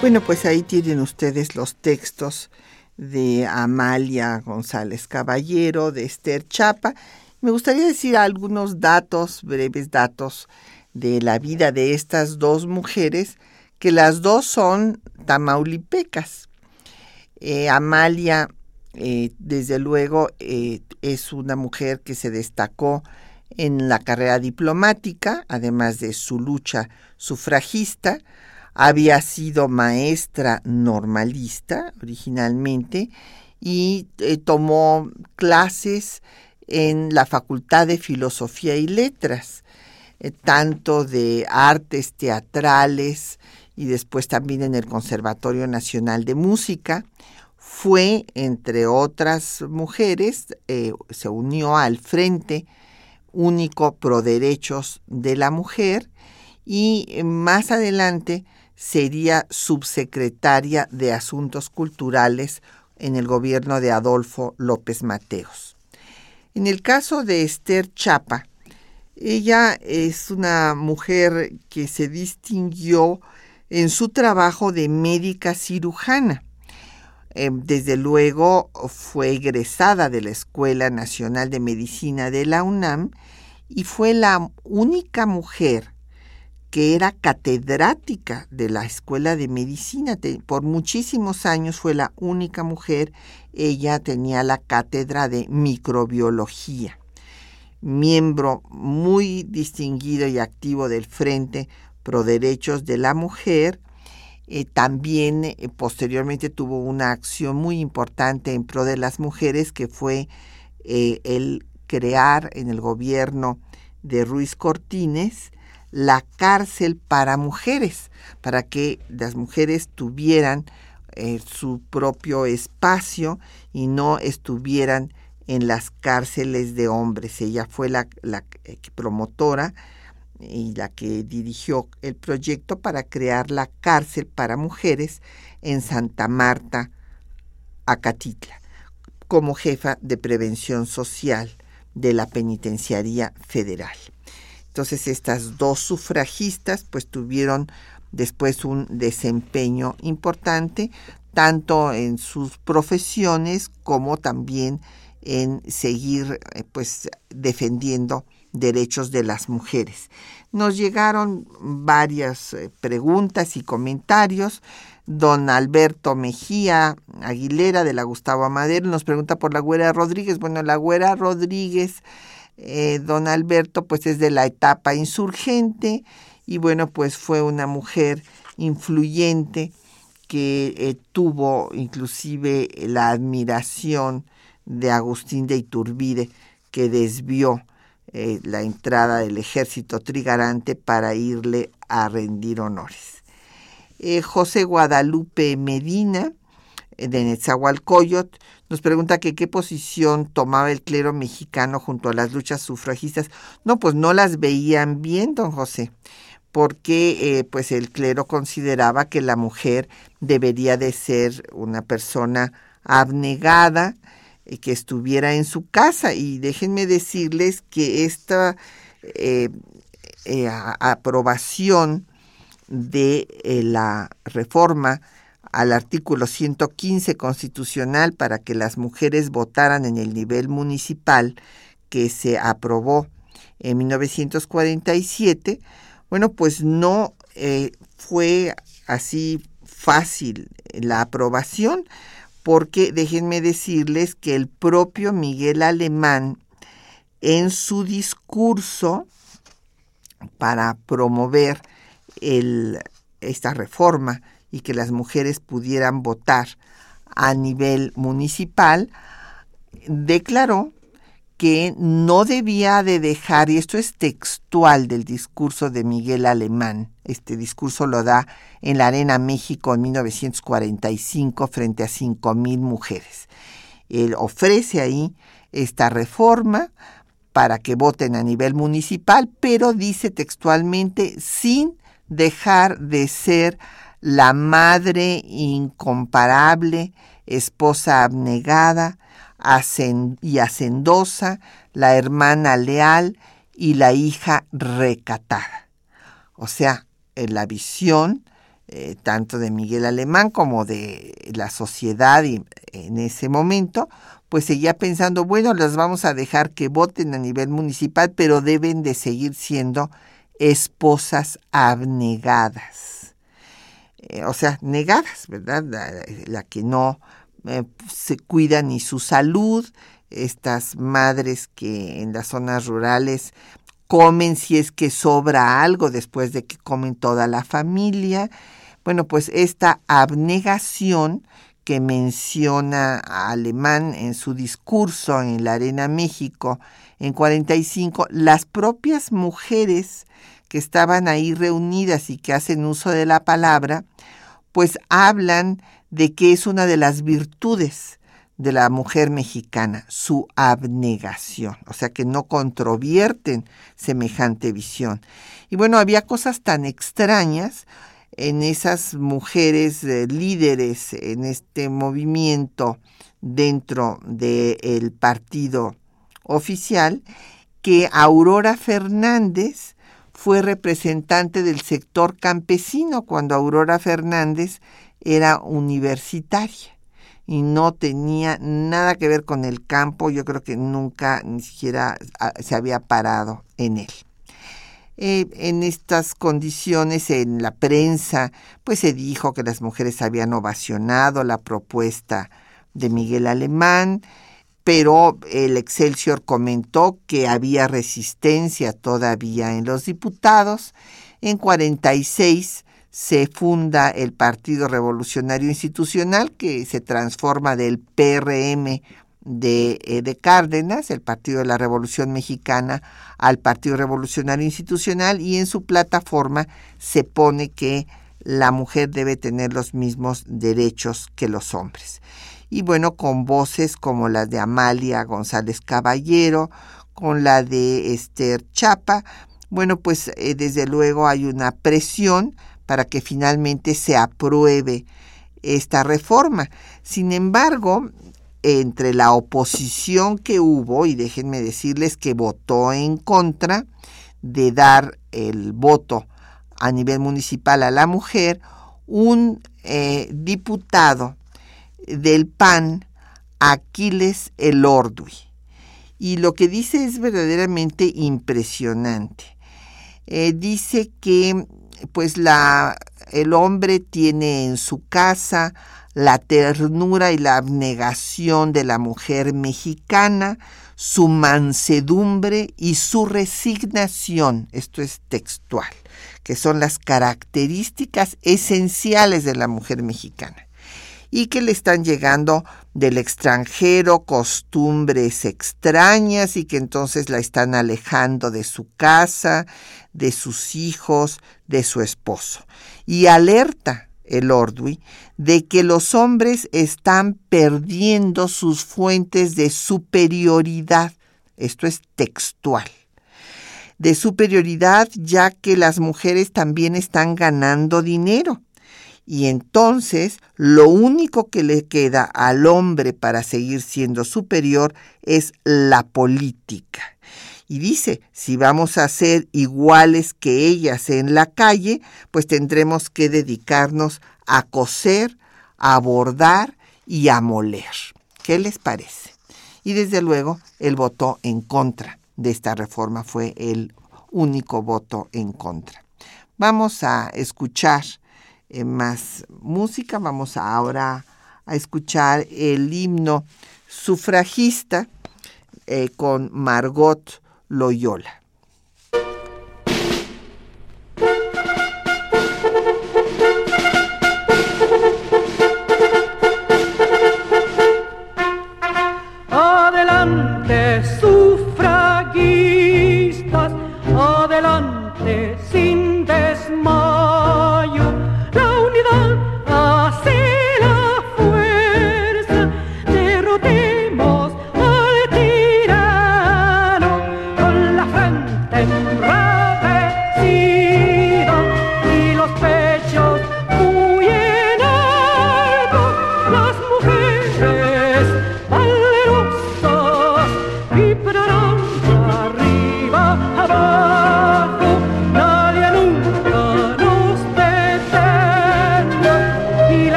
Bueno, pues ahí tienen ustedes los textos de Amalia González Caballero, de Esther Chapa. Me gustaría decir algunos datos, breves datos, de la vida de estas dos mujeres, que las dos son tamaulipecas. Eh, Amalia, eh, desde luego, eh, es una mujer que se destacó en la carrera diplomática, además de su lucha sufragista había sido maestra normalista originalmente y tomó clases en la Facultad de Filosofía y Letras, tanto de artes teatrales y después también en el Conservatorio Nacional de Música. Fue, entre otras mujeres, eh, se unió al Frente Único Pro Derechos de la Mujer y más adelante sería subsecretaria de Asuntos Culturales en el gobierno de Adolfo López Mateos. En el caso de Esther Chapa, Ella es una mujer que se distinguió en su trabajo de médica cirujana. Em, desde luego fue egresada de la Escuela Nacional de Medicina de la UNAM y fue la única mujer que era catedrática de la Escuela de Medicina. Por muchísimos años fue la única mujer. Ella tenía la cátedra de microbiología miembro muy distinguido y activo del Frente Pro Derechos de la Mujer. Eh, también eh, posteriormente tuvo una acción muy importante en pro de las mujeres que fue eh, el crear en el gobierno de Ruiz Cortines la cárcel para mujeres, para que las mujeres tuvieran su propio espacio y no estuvieran en las cárceles de hombres. Ella fue la, promotora y la que dirigió el proyecto para crear la cárcel para mujeres en Santa Marta, Acatitla, como jefa de prevención social de la Penitenciaría Federal. Entonces estas dos sufragistas pues tuvieron después un desempeño importante tanto en sus profesiones como también en seguir eh, pues defendiendo derechos de las mujeres. Nos llegaron varias eh, preguntas y comentarios. Don Alberto Mejía Aguilera de la Gustavo Amadero nos pregunta por la Güera Rodríguez. Bueno, la Güera Rodríguez, eh, don Alberto, pues es de la etapa insurgente y bueno, pues fue una mujer influyente que tuvo inclusive la admiración de Agustín de Iturbide, que desvió eh, la entrada del ejército trigarante para irle a rendir honores. Eh, José Guadalupe Medina, eh, de Netzahualcoyot, nos pregunta qué posición tomaba el clero mexicano junto a las luchas sufragistas. No, pues no las veían bien, don José, porque pues el clero consideraba que la mujer debería de ser una persona abnegada, que estuviera en su casa. Y déjenme decirles que esta eh, eh, aprobación de la reforma al artículo 115 constitucional para que las mujeres votaran en el nivel municipal que se aprobó en 1947, bueno, pues no fue así fácil la aprobación porque déjenme decirles que el propio Miguel Alemán, en su discurso para promover esta reforma y que las mujeres pudieran votar a nivel municipal, declaró que no debía de dejar, y esto es textual del discurso de Miguel Alemán, este discurso lo da en la Arena México en 1945 frente a 5.000 mujeres. Él ofrece ahí esta reforma para que voten a nivel municipal, pero dice textualmente sin dejar de ser la madre incomparable, esposa abnegada, y hacendosa, la hermana leal y la hija recatada. O sea, en la visión eh, tanto de Miguel Alemán como de la sociedad en ese momento, pues seguía pensando, bueno, las vamos a dejar que voten a nivel municipal, pero deben de seguir siendo esposas abnegadas. Eh, o sea, negadas, ¿verdad? la que no eh, se cuida ni su salud, estas madres que en las zonas rurales comen si es que sobra algo después de que comen toda la familia. Bueno, pues esta abnegación que menciona Alemán en su discurso en la Arena México en 45, las propias mujeres que estaban ahí reunidas y que hacen uso de la palabra, pues hablan de que es una de las virtudes de la mujer mexicana, su abnegación, o sea que no controvierten semejante visión. Y bueno, había cosas tan extrañas en esas mujeres eh, líderes en este movimiento dentro del partido oficial que Aurora Fernández fue representante del sector campesino cuando Aurora Fernández era universitaria y no tenía nada que ver con el campo, yo creo que nunca ni siquiera ah, se había parado en él. Eh, en estas condiciones en la prensa, pues se dijo que las mujeres habían ovacionado la propuesta de Miguel Alemán, pero el Excelsior comentó que había resistencia todavía en los diputados. En 46 se funda el Partido Revolucionario Institucional, que se transforma del PRM de, eh, de, Cárdenas, el Partido de la Revolución Mexicana, al Partido Revolucionario Institucional, y en su plataforma se pone que la mujer debe tener los mismos derechos que los hombres. Y bueno, con voces como las de Amalia González Caballero, con la de Esther Chapa, bueno, pues eh, desde luego hay una presión para que finalmente se apruebe esta reforma. Sin embargo, entre la oposición que hubo, y déjenme decirles que votó en contra de dar el voto a nivel municipal a la mujer, un eh, diputado del PAN, Aquiles Elordui. Y lo que dice es verdaderamente impresionante. Eh, dice que pues el hombre tiene en su casa la ternura y la abnegación de la mujer mexicana, su mansedumbre y su resignación, esto es textual, que son las características esenciales de la mujer mexicana y que le están llegando del extranjero costumbres extrañas y que entonces la están alejando de su casa, de sus hijos, de su esposo. Y alerta el Ordui de que los hombres están perdiendo sus fuentes de superioridad. Esto es textual. De superioridad ya que las mujeres también están ganando dinero y entonces lo único que le queda al hombre para seguir siendo superior es la política. Y dice, si vamos a ser iguales que ellas en la calle, pues tendremos que dedicarnos a coser, a bordar y a moler. ¿Qué les parece? Y desde luego, el voto en contra de esta reforma fue el único voto en contra. Vamos a escuchar eh, más música. Vamos ahora a escuchar el himno sufragista eh, con Margot Loyola.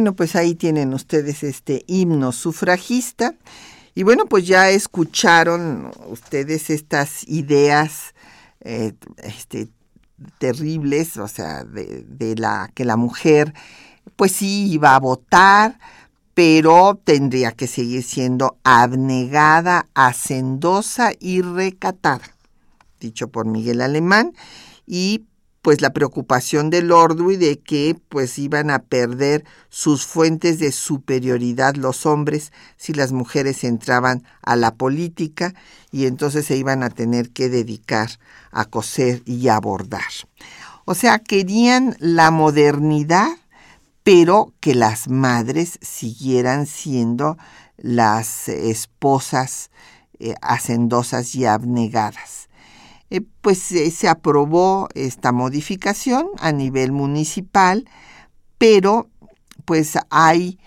Bueno, pues ahí tienen ustedes este himno sufragista. Y bueno, pues ya escucharon ustedes estas ideas eh, este, terribles, o sea, de, la que la mujer pues sí iba a votar, pero tendría que seguir siendo abnegada, hacendosa y recatada, dicho por Miguel Alemán, y pues la preocupación del Ordui de que pues iban a perder sus fuentes de superioridad los hombres si las mujeres entraban a la política y entonces se iban a tener que dedicar a coser y a bordar. O sea, querían la modernidad pero que las madres siguieran siendo las esposas eh, hacendosas y abnegadas. Eh, pues eh, se aprobó esta modificación a nivel municipal, pero pues hay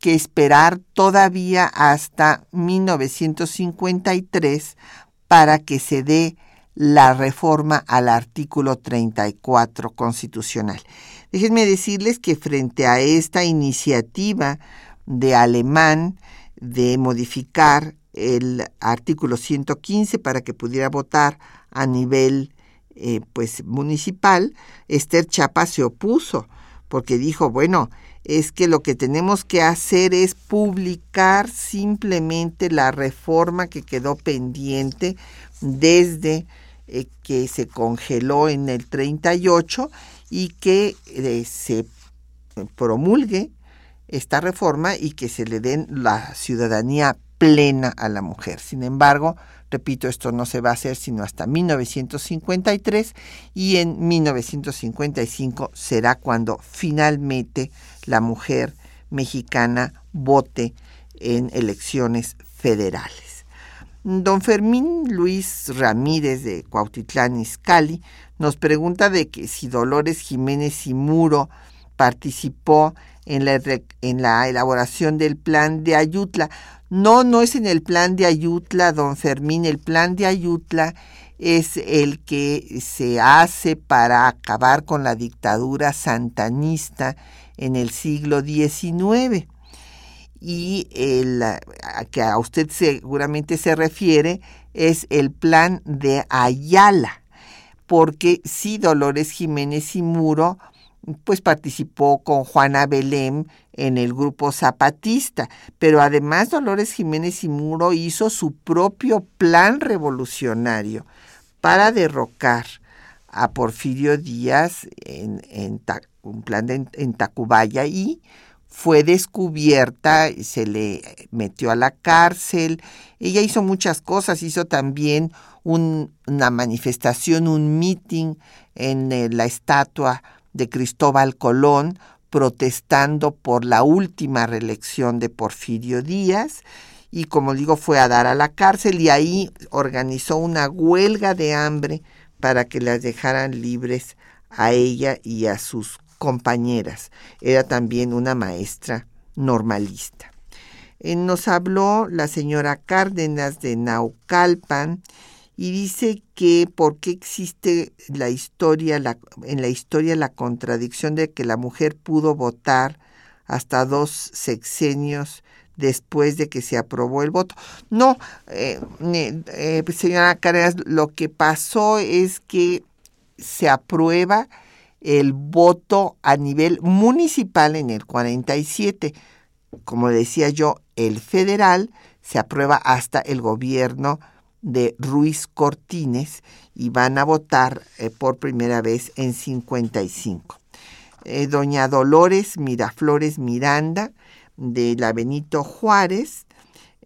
que esperar todavía hasta 1953 para que se dé la reforma al artículo 34 constitucional. Déjenme decirles que frente a esta iniciativa de Alemán de modificar el artículo 115 para que pudiera votar a nivel eh, pues municipal, Esther Chapa se opuso porque dijo, bueno, es que lo que tenemos que hacer es publicar simplemente la reforma que quedó pendiente desde eh, que se congeló en el 38 y que eh, se promulgue esta reforma y que se le den la ciudadanía plena a la mujer. Sin embargo, repito, esto no se va a hacer sino hasta 1953 y en 1955 será cuando finalmente la mujer mexicana vote en elecciones federales. Don Fermín Luis Ramírez de Cuautitlán Izcalli nos pregunta de que si Dolores Jiménez y Muro participó en la, en la elaboración del plan de Ayutla. No, no es en el plan de Ayutla, don Fermín. El plan de Ayutla es el que se hace para acabar con la dictadura santanista en el siglo XIX. Y el a que a usted seguramente se refiere es el plan de Ayala porque sí Dolores Jiménez y Muro pues participó con Juana Belém en el grupo zapatista, pero además Dolores Jiménez y Muro hizo su propio plan revolucionario para derrocar a Porfirio Díaz en, un plan en Tacubaya y fue descubierta, se le metió a la cárcel, ella hizo muchas cosas, hizo también una manifestación, un meeting en eh, la estatua de Cristóbal Colón protestando por la última reelección de Porfirio Díaz y como digo fue a dar a la cárcel y ahí organizó una huelga de hambre para que las dejaran libres a ella y a sus compañeras. Era también una maestra normalista. Eh, nos habló la señora Cárdenas de Naucalpan y dice que por qué existe la historia, la, en la historia la contradicción de que la mujer pudo votar hasta dos sexenios después de que se aprobó el voto. No, eh, eh, señora Cárdenas, lo que pasó es que se aprueba el voto a nivel municipal en el 47. Como decía yo, el federal se aprueba hasta el gobierno de Ruiz Cortines y van a votar eh, por primera vez en 55. Eh, doña Dolores Miraflores Miranda de la Benito Juárez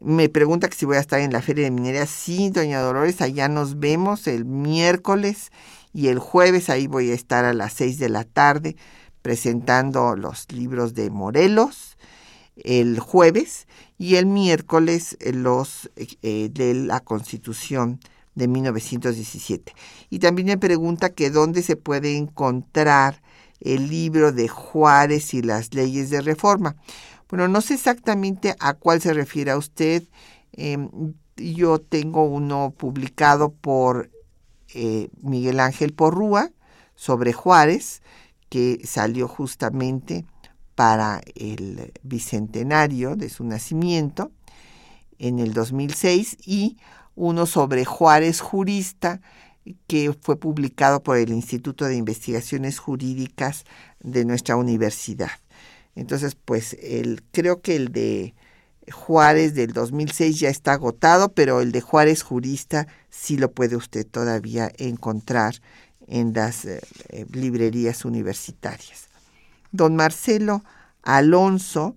me pregunta que si voy a estar en la Feria de Minería. Sí, doña Dolores, allá nos vemos el miércoles y el jueves ahí voy a estar a las 6 de la tarde presentando los libros de Morelos el jueves y el miércoles eh, los eh, de la Constitución de 1917. Y también me pregunta que dónde se puede encontrar el libro de Juárez y las leyes de reforma. Bueno, no sé exactamente a cuál se refiere a usted. Em, yo tengo uno publicado por eh, Miguel Ángel Porrúa sobre Juárez, que salió justamente para el bicentenario de su nacimiento en el 2006 y uno sobre Juárez jurista que fue publicado por el Instituto de Investigaciones Jurídicas de nuestra universidad. Entonces, pues el, creo que el de Juárez del 2006 ya está agotado, pero el de Juárez jurista sí lo puede usted todavía encontrar en las eh, eh, librerías universitarias. Don Marcelo Alonso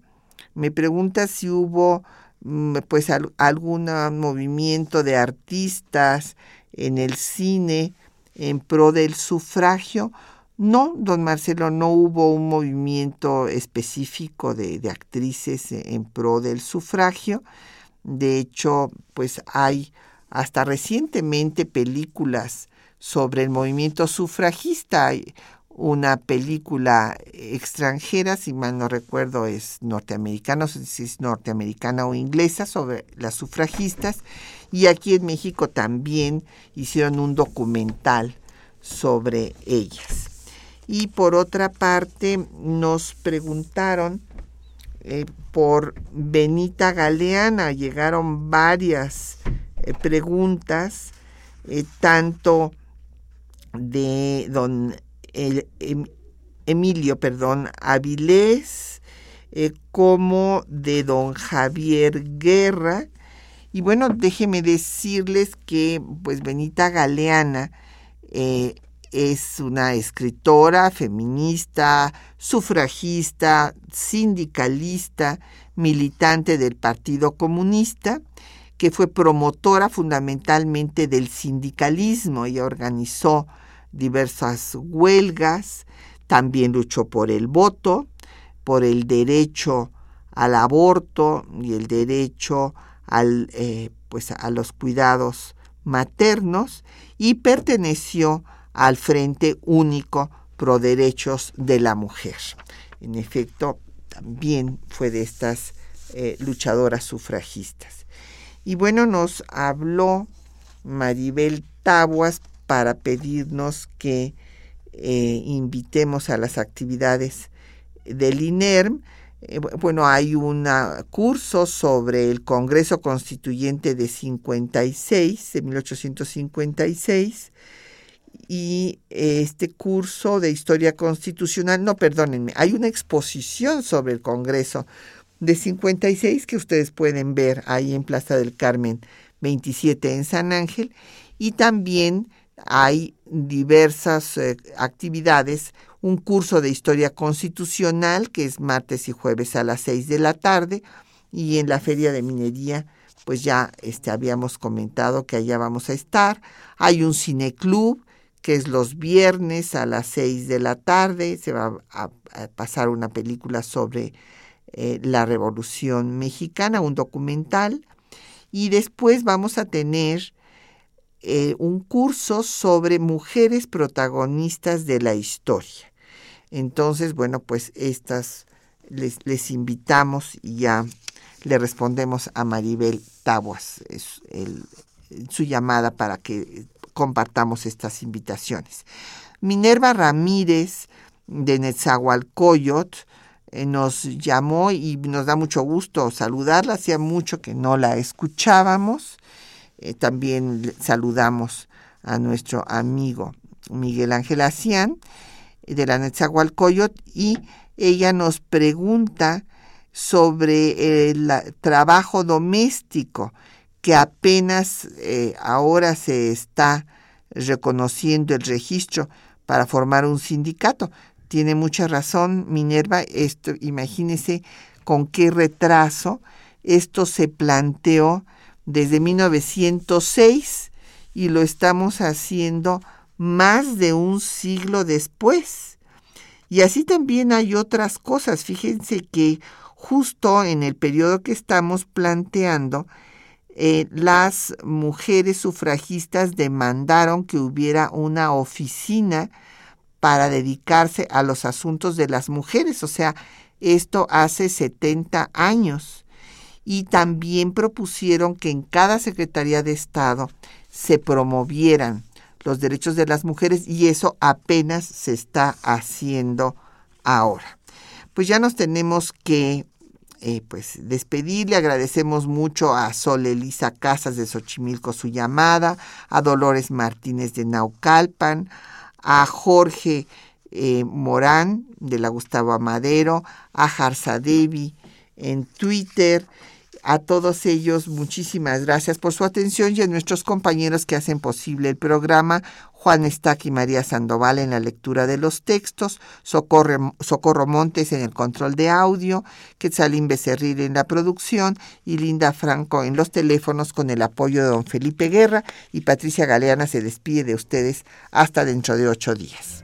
me pregunta si hubo mm, pues algún movimiento de artistas en el cine en pro del sufragio. No, don Marcelo, no hubo un movimiento específico de, actrices en pro del sufragio. De hecho, pues hay hasta recientemente películas sobre el movimiento sufragista. Una película extranjera, si mal no recuerdo es norteamericana, si es norteamericana o inglesa, sobre las sufragistas. Y aquí en México también hicieron un documental sobre ellas. Y por otra parte, nos preguntaron eh, por Benita Galeana. Llegaron varias eh, preguntas, eh, tanto de don em, Emilio, perdón, Avilés, como de don Javier Guerra. Y bueno, déjeme decirles que pues Benita Galeana es una escritora feminista, sufragista, sindicalista, militante del Partido Comunista, que fue promotora fundamentalmente del sindicalismo y organizó diversas huelgas, también luchó por el voto, por el derecho al aborto y el derecho al, eh, pues a los cuidados maternos y perteneció al Frente Único Pro Derechos de la Mujer. En efecto, también fue de estas eh, luchadoras sufragistas. Y bueno, nos habló Maribel Tabuas para pedirnos que eh, invitemos a las actividades del INERM. Eh, bueno, hay un curso sobre el Congreso Constituyente de 56, de 1856, y este curso de historia constitucional, no, perdónenme, hay una exposición sobre el Congreso de 56 que ustedes pueden ver ahí en Plaza del Carmen 27 en San Ángel y también hay diversas eh, actividades, un curso de historia constitucional que es martes y jueves a las 6 de la tarde y en la feria de minería pues ya este, habíamos comentado que allá vamos a estar. Hay un cineclub que es los viernes a las seis de la tarde. Se va a, pasar una película sobre eh, la Revolución Mexicana, un documental. Y después vamos a tener eh, un curso sobre mujeres protagonistas de la historia. Entonces, bueno, pues estas les, les invitamos y ya le respondemos a Maribel Tabuas es su llamada para que compartamos estas invitaciones. Minerva Ramírez de Netzahualcoyot eh, nos llamó y nos da mucho gusto saludarla. Hacía mucho que no la escuchábamos. Eh, también saludamos a nuestro amigo Miguel Ángel Acián de la Netzahualcoyot y ella nos pregunta sobre el trabajo doméstico que apenas eh, ahora se está reconociendo el registro para formar un sindicato. Tiene mucha razón Minerva, esto imagínese con qué retraso esto se planteó desde 1906 y lo estamos haciendo más de un siglo después. Y así también hay otras cosas. Fíjense que justo en el periodo que estamos planteando, eh, las mujeres sufragistas demandaron que hubiera una oficina para dedicarse a los asuntos de las mujeres, o sea, esto hace 70 años. Y también propusieron que en cada Secretaría de Estado se promovieran los derechos de las mujeres y eso apenas se está haciendo ahora. Pues ya nos tenemos que eh, pues despedir. Le agradecemos mucho a Sol Elisa Casas de Xochimilco su llamada, a Dolores Martínez de Naucalpan, a Jorge eh, Morán de la Gustavo Amadero, a Jarza Devi en Twitter. A todos ellos, muchísimas gracias por su atención y a nuestros compañeros que hacen posible el programa, Juan Estac y María Sandoval en la lectura de los textos, Socorro, Socorro Montes en el control de audio, Quetzalín Becerril en la producción y Linda Franco en los teléfonos con el apoyo de don Felipe Guerra y Patricia Galeana se despide de ustedes hasta dentro de ocho días.